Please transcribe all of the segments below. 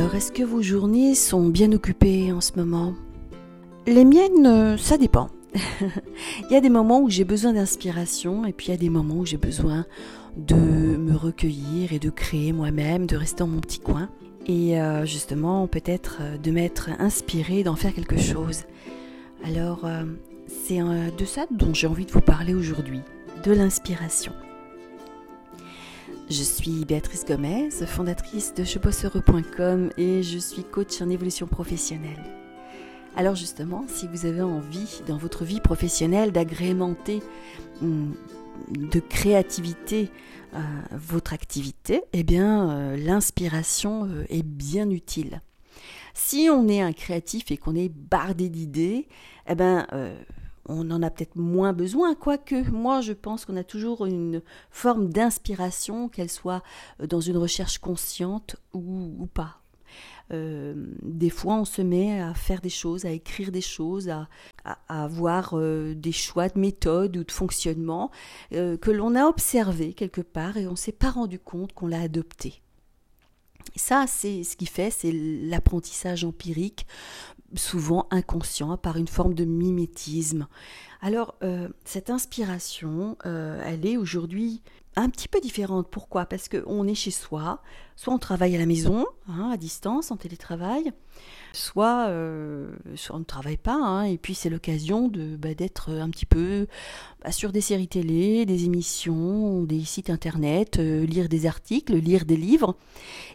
Alors, est-ce que vos journées sont bien occupées en ce moment? Les miennes, euh, ça dépend. il y a des moments où j'ai besoin d'inspiration et puis il y a des moments où j'ai besoin de me recueillir et de créer moi-même, de rester dans mon petit coin et euh, justement peut-être euh, de m'être inspiré, d'en faire quelque chose. Alors c'est de ça dont j'ai envie de vous parler aujourd'hui, de l'inspiration. Je suis Béatrice Gomez, fondatrice de chebosseureux.com et je suis coach en évolution professionnelle. Alors justement, si vous avez envie dans votre vie professionnelle d'agrémenter hum, de créativité euh, votre activité, eh bien euh, l'inspiration euh, est bien utile. Si on est un créatif et qu'on est bardé d'idées, eh ben on en a peut-être moins besoin, quoique moi je pense qu'on a toujours une forme d'inspiration, qu'elle soit euh, dans une recherche consciente ou, pas. Euh, des fois, on se met à faire des choses, à écrire des choses, à, avoir euh, des choix de méthode ou de fonctionnement que l'on a observé quelque part et on ne s'est pas rendu compte qu'on l'a adopté. Ça, c'est ce qui fait, c'est l'apprentissage empirique souvent inconscient, par une forme de mimétisme. Alors, euh, cette inspiration, euh, elle est aujourd'hui un petit peu différente. Pourquoi? Parce qu'on est chez soi, soit on travaille à la maison, hein, à distance, en télétravail, soit, euh, on ne travaille pas, hein, et puis c'est l'occasion de bah, d'être un petit peu bah, sur des séries télé, des émissions, des sites internet, euh, lire des articles, lire des livres.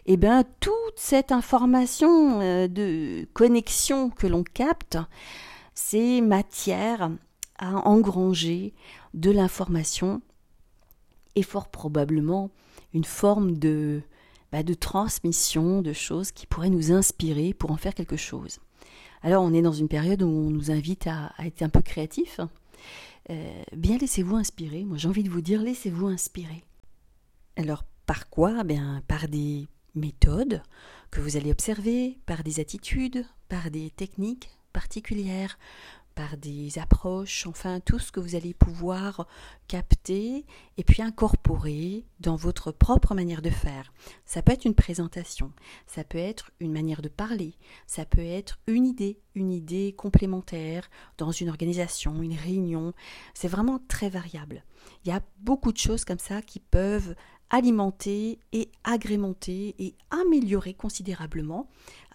Et bien toute cette information euh, de connexion que l'on capte, c'est matière à engranger de l'information et fort probablement une forme de bah, de transmission de choses qui pourraient nous inspirer pour en faire quelque chose. Alors on est dans une période où on nous invite à, être un peu créatif. Euh, bien laissez-vous inspirer. Moi j'ai envie de vous dire laissez-vous inspirer. Alors par quoi? Bien par des méthodes que vous allez observer, par des attitudes, par des techniques particulières, par des approches, enfin tout ce que vous allez pouvoir capter et puis incorporer dans votre propre manière de faire. Ça peut être une présentation, ça peut être une manière de parler, ça peut être une idée, une idée complémentaire dans une organisation, une réunion. C'est vraiment très variable. Il y a beaucoup de choses comme ça qui peuvent alimenter et agrémenter et améliorer considérablement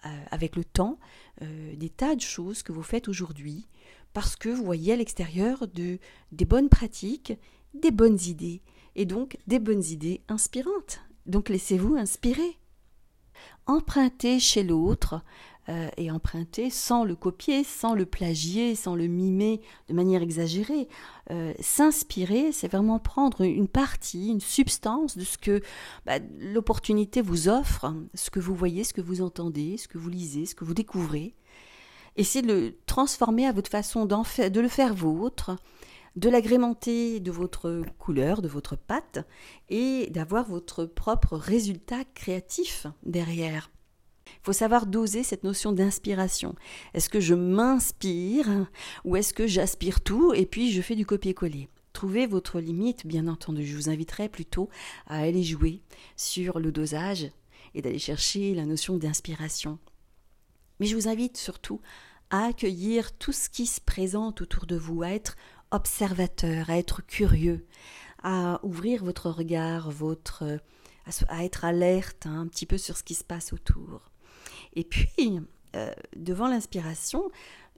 euh, avec le temps euh, des tas de choses que vous faites aujourd'hui parce que vous voyez à l'extérieur de, des bonnes pratiques, des bonnes idées, et donc des bonnes idées inspirantes. Donc laissez-vous inspirer. Empruntez chez l'autre, euh, et emprunter sans le copier, sans le plagier, sans le mimer de manière exagérée. Euh, s'inspirer, c'est vraiment prendre une partie, une substance de ce que bah, l'opportunité vous offre, ce que vous voyez, ce que vous entendez, ce que vous lisez, ce que vous découvrez, Essayez de le transformer à votre façon de le faire vôtre, de l'agrémenter de votre couleur, de votre pâte, et d'avoir votre propre résultat créatif derrière. Il faut savoir doser cette notion d'inspiration. Est-ce que je m'inspire ou est-ce que j'aspire tout et puis je fais du copier-coller? Trouvez votre limite, bien entendu. Je vous inviterai plutôt à aller jouer sur le dosage et d'aller chercher la notion d'inspiration. Mais je vous invite surtout à accueillir tout ce qui se présente autour de vous, à être observateur, à être curieux, à ouvrir votre regard, votre, à être alerte hein, un petit peu sur ce qui se passe autour. Et puis, euh, devant l'inspiration,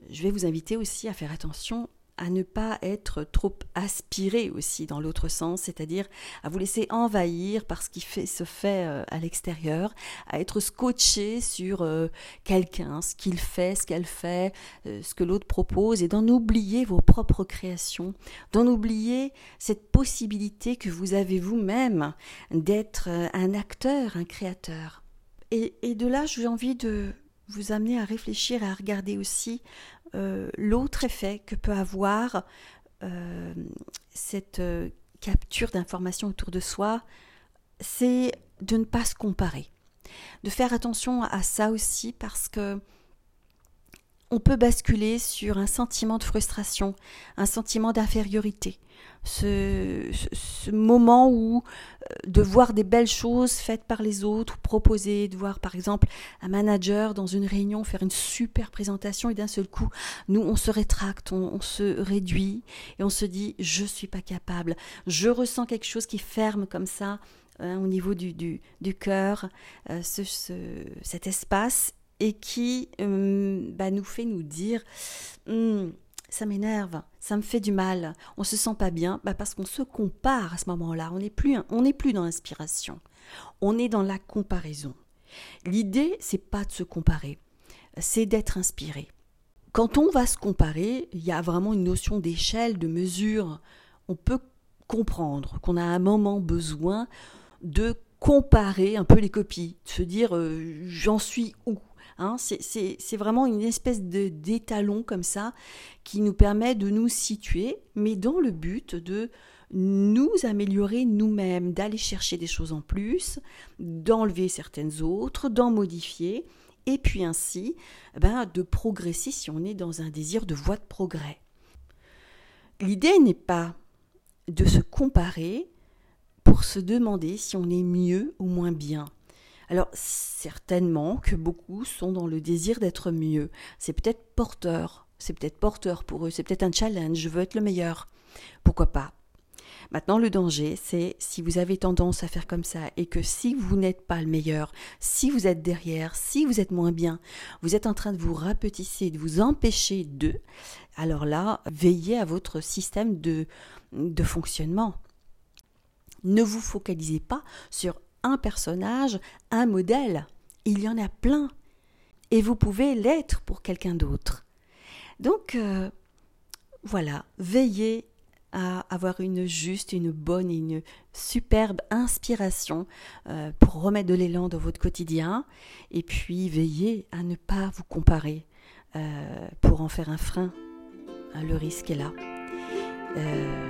je vais vous inviter aussi à faire attention à ne pas être trop aspiré aussi dans l'autre sens, c'est-à-dire à vous laisser envahir par ce qui fait, se fait euh, à l'extérieur, à être scotché sur euh, quelqu'un, ce qu'il fait, ce qu'elle fait, ce que l'autre propose, et d'en oublier vos propres créations, d'en oublier cette possibilité que vous avez vous-même d'être un acteur, un créateur. Et, de là, j'ai envie de vous amener à réfléchir et à regarder aussi euh, l'autre effet que peut avoir euh, cette euh, capture d'informations autour de soi, c'est de ne pas se comparer. De faire attention à ça aussi parce que on peut basculer sur un sentiment de frustration, un sentiment d'infériorité. Ce, moment où euh, de voir des belles choses faites par les autres, proposer, de voir par exemple un manager dans une réunion faire une super présentation et d'un seul coup, nous on se rétracte, on, se réduit et on se dit je suis pas capable, je ressens quelque chose qui ferme comme ça hein, au niveau du, du, cœur, euh, ce, cet espace et qui euh, bah, nous fait nous dire hum, ça m'énerve, ça me fait du mal, on se sent pas bien, bah parce qu'on se compare à ce moment-là. On n'est plus, on n'est plus dans l'inspiration, on est dans la comparaison. L'idée, c'est pas de se comparer, c'est d'être inspiré. Quand on va se comparer, il y a vraiment une notion d'échelle, de mesure. On peut comprendre qu'on a un moment besoin de comparer un peu les copies, de se dire euh, j'en suis où Hein, c'est vraiment une espèce d'étalon comme ça qui nous permet de nous situer, mais dans le but de nous améliorer nous-mêmes, d'aller chercher des choses en plus, d'enlever certaines autres, d'en modifier, et puis ainsi ben, de progresser si on est dans un désir de voie de progrès. L'idée n'est pas de se comparer pour se demander si on est mieux ou moins bien. Alors certainement que beaucoup sont dans le désir d'être mieux. C'est peut-être porteur, c'est peut-être porteur pour eux, c'est peut-être un challenge, je veux être le meilleur. Pourquoi pas? Maintenant, le danger, c'est si vous avez tendance à faire comme ça et que si vous n'êtes pas le meilleur, si vous êtes derrière, si vous êtes moins bien, vous êtes en train de vous rapetisser, de vous empêcher de, alors là, veillez à votre système de, de fonctionnement. Ne vous focalisez pas sur un personnage, un modèle. Il y en a plein. Et vous pouvez l'être pour quelqu'un d'autre. Donc, euh, voilà, veillez à avoir une juste, une bonne, une superbe inspiration euh, pour remettre de l'élan dans votre quotidien. Et puis, veillez à ne pas vous comparer euh, pour en faire un frein. le risque est là.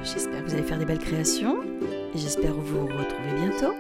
J'espère que vous allez faire des belles créations j'espère vous retrouver bientôt.